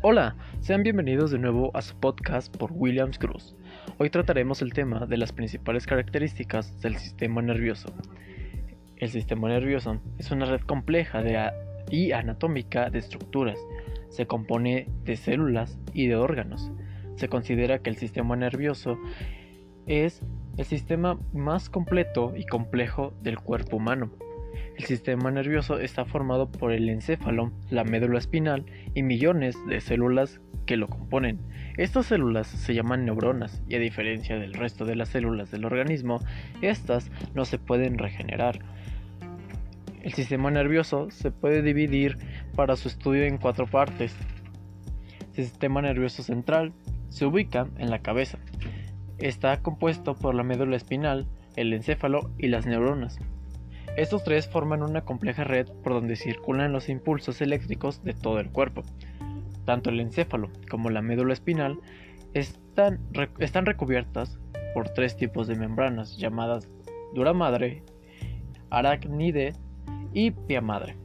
Hola, sean bienvenidos de nuevo a su podcast por Williams Cruz. Hoy trataremos el tema de las principales características del sistema nervioso. El sistema nervioso es una red compleja y anatómica de estructuras. Se compone de células y de órganos. Se considera que el sistema nervioso es el sistema más completo y complejo del cuerpo humano. El sistema nervioso está formado por el encéfalo, la médula espinal y millones de células que lo componen. Estas células se llaman neuronas y a diferencia del resto de las células del organismo, estas no se pueden regenerar. El sistema nervioso se puede dividir para su estudio en cuatro partes. El sistema nervioso central se ubica en la cabeza. Está compuesto por la médula espinal, el encéfalo y las neuronas. Estos tres forman una compleja red por donde circulan los impulsos eléctricos de todo el cuerpo. Tanto el encéfalo como la médula espinal están, están recubiertas por tres tipos de membranas llamadas dura madre, arácnide y pia madre.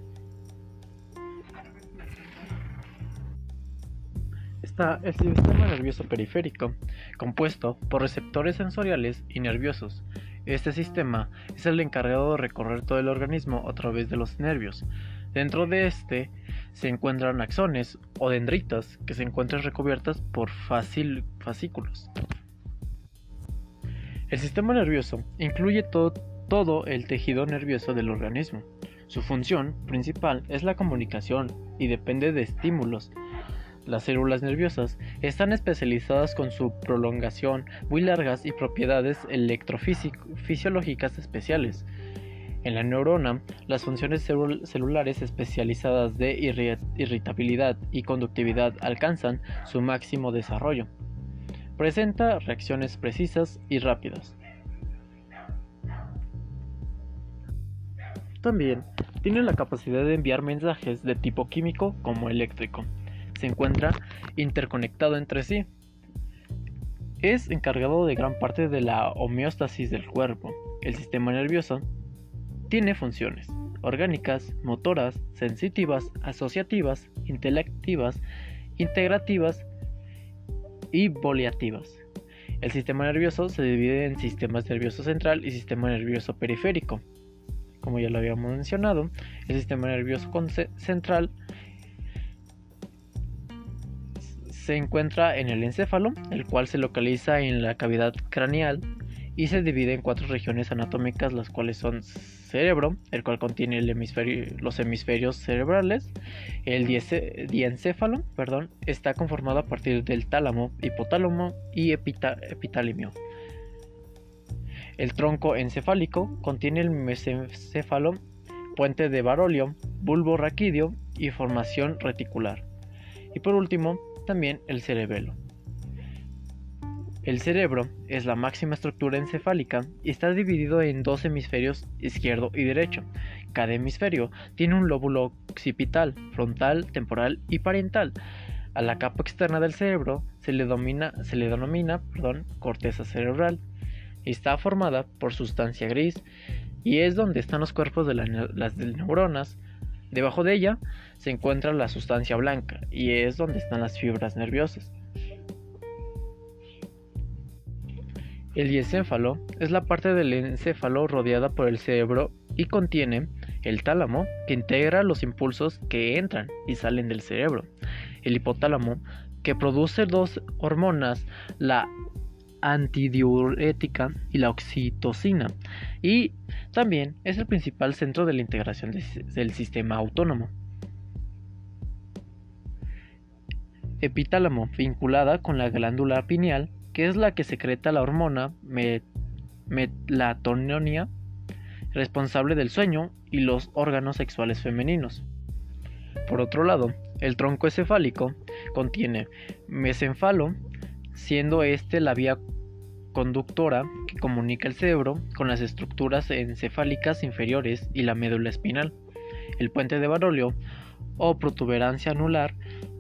Está el sistema nervioso periférico, compuesto por receptores sensoriales y nerviosos, este sistema es el encargado de recorrer todo el organismo a través de los nervios. Dentro de este se encuentran axones o dendritas que se encuentran recubiertas por fascículos. El sistema nervioso incluye todo, todo el tejido nervioso del organismo. Su función principal es la comunicación y depende de estímulos las células nerviosas están especializadas con su prolongación muy largas y propiedades electrofisiológicas especiales. En la neurona, las funciones celulares especializadas de irritabilidad y conductividad alcanzan su máximo desarrollo. Presenta reacciones precisas y rápidas. También tiene la capacidad de enviar mensajes de tipo químico como eléctrico se encuentra interconectado entre sí. Es encargado de gran parte de la homeostasis del cuerpo. El sistema nervioso tiene funciones orgánicas, motoras, sensitivas, asociativas, intelectivas, integrativas y voliativas. El sistema nervioso se divide en sistema nervioso central y sistema nervioso periférico. Como ya lo habíamos mencionado, el sistema nervioso central se encuentra en el encéfalo, el cual se localiza en la cavidad craneal y se divide en cuatro regiones anatómicas, las cuales son cerebro, el cual contiene los hemisferios cerebrales, el diencéfalo, perdón, está conformado a partir del tálamo, hipotálamo y epitalimio. El tronco encefálico contiene el mesencéfalo, puente de Barolio, bulbo raquídeo y formación reticular. Y por último, también el cerebelo. El cerebro es la máxima estructura encefálica y está dividido en dos hemisferios izquierdo y derecho. Cada hemisferio tiene un lóbulo occipital, frontal, temporal y parental. A la capa externa del cerebro se le, se le denomina perdón, corteza cerebral está formada por sustancia gris y es donde están los cuerpos de las neuronas, Debajo de ella se encuentra la sustancia blanca y es donde están las fibras nerviosas. El diencéfalo es la parte del encéfalo rodeada por el cerebro y contiene el tálamo que integra los impulsos que entran y salen del cerebro, el hipotálamo que produce dos hormonas, la antidiurética y la oxitocina, y también es el principal centro de la integración del sistema autónomo. Epitálamo, vinculada con la glándula pineal, que es la que secreta la hormona melatonina, responsable del sueño y los órganos sexuales femeninos. Por otro lado, el tronco encefálico contiene mesenfalo, siendo este la vía conductora que comunica el cerebro con las estructuras encefálicas inferiores y la médula espinal, el puente de Barolio o protuberancia anular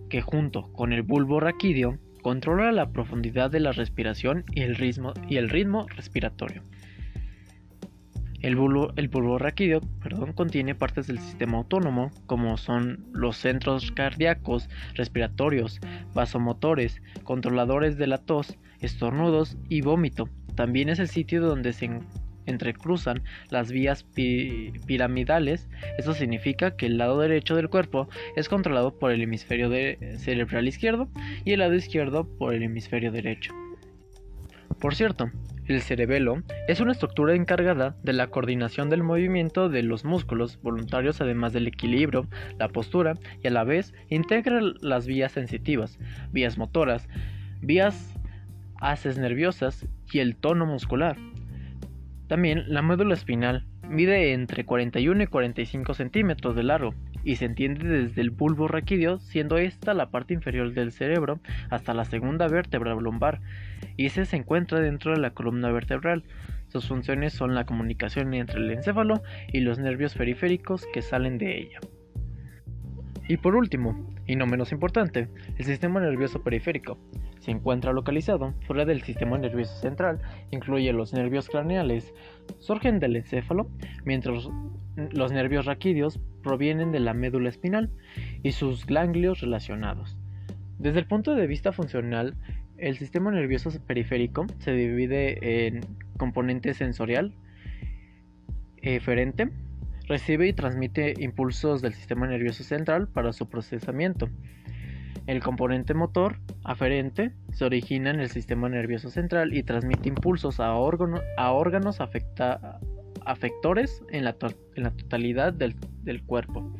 que junto con el bulbo raquídeo controla la profundidad de la respiración y el ritmo, y el ritmo respiratorio. El bulbo, raquídeo perdón, contiene partes del sistema autónomo, como son los centros cardíacos, respiratorios, vasomotores, controladores de la tos, estornudos y vómito. También es el sitio donde se entrecruzan las vías piramidales. Esto significa que el lado derecho del cuerpo es controlado por el hemisferio cerebral izquierdo y el lado izquierdo por el hemisferio derecho. Por cierto, el cerebelo es una estructura encargada de la coordinación del movimiento de los músculos voluntarios además del equilibrio, la postura y a la vez integra las vías sensitivas, vías motoras, vías haces nerviosas y el tono muscular. También la médula espinal mide entre 41 y 45 centímetros de largo y se entiende desde el bulbo raquídeo, siendo esta la parte inferior del cerebro hasta la segunda vértebra lumbar, y se encuentra dentro de la columna vertebral. Sus funciones son la comunicación entre el encéfalo y los nervios periféricos que salen de ella. Y por último, y no menos importante, el sistema nervioso periférico. Se encuentra localizado fuera del sistema nervioso central, incluye los nervios craneales, surgen del encéfalo, mientras los nervios raquídeos provienen de la médula espinal y sus ganglios relacionados. Desde el punto de vista funcional, el sistema nervioso periférico se divide en componente sensorial, eferente, recibe y transmite impulsos del sistema nervioso central para su procesamiento. El componente motor, aferente, se origina en el sistema nervioso central y transmite impulsos a, órganos afectores en la, totalidad del cuerpo.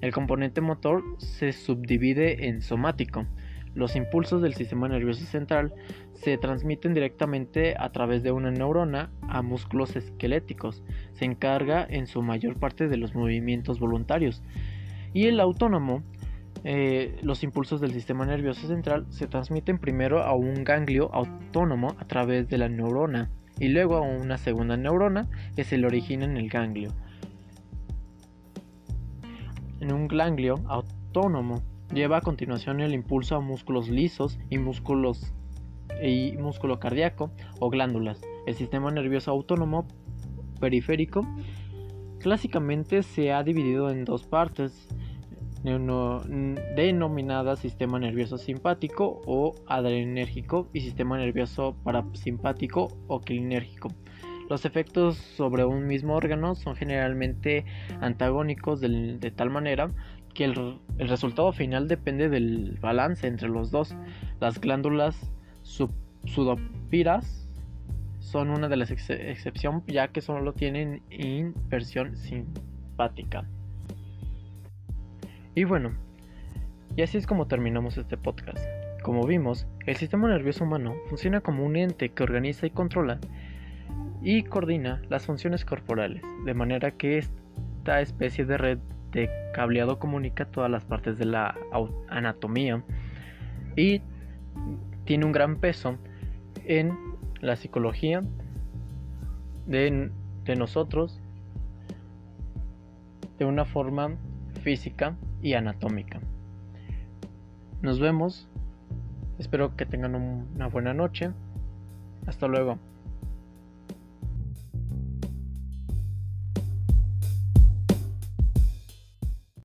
El componente motor se subdivide en somático, los impulsos del sistema nervioso central se transmiten directamente a través de una neurona a músculos esqueléticos. Se encarga en su mayor parte de los movimientos voluntarios. Y el autónomo, eh, los impulsos del sistema nervioso central se transmiten primero a un ganglio autónomo a través de la neurona y luego a una segunda neurona que se le origina en el ganglio. En un ganglio autónomo Lleva a continuación el impulso a músculos lisos y músculos y músculo cardíaco o glándulas. El sistema nervioso autónomo periférico clásicamente se ha dividido en dos partes denominadas sistema nervioso simpático o adrenérgico y sistema nervioso parasimpático o clinérgico. Los efectos sobre un mismo órgano son generalmente antagónicos de tal manera que el, resultado final depende del balance entre los dos. Las glándulas sudopiras son una de las excepciones ya que solo tienen inversión simpática. Y bueno, y así es como terminamos este podcast. Como vimos, el sistema nervioso humano funciona como un ente que organiza y controla y coordina las funciones corporales, de manera que esta especie de red este cableado comunica todas las partes de la anatomía y tiene un gran peso en la psicología de, de nosotros de una forma física y anatómica. Nos vemos. Espero que tengan una buena noche. Hasta luego.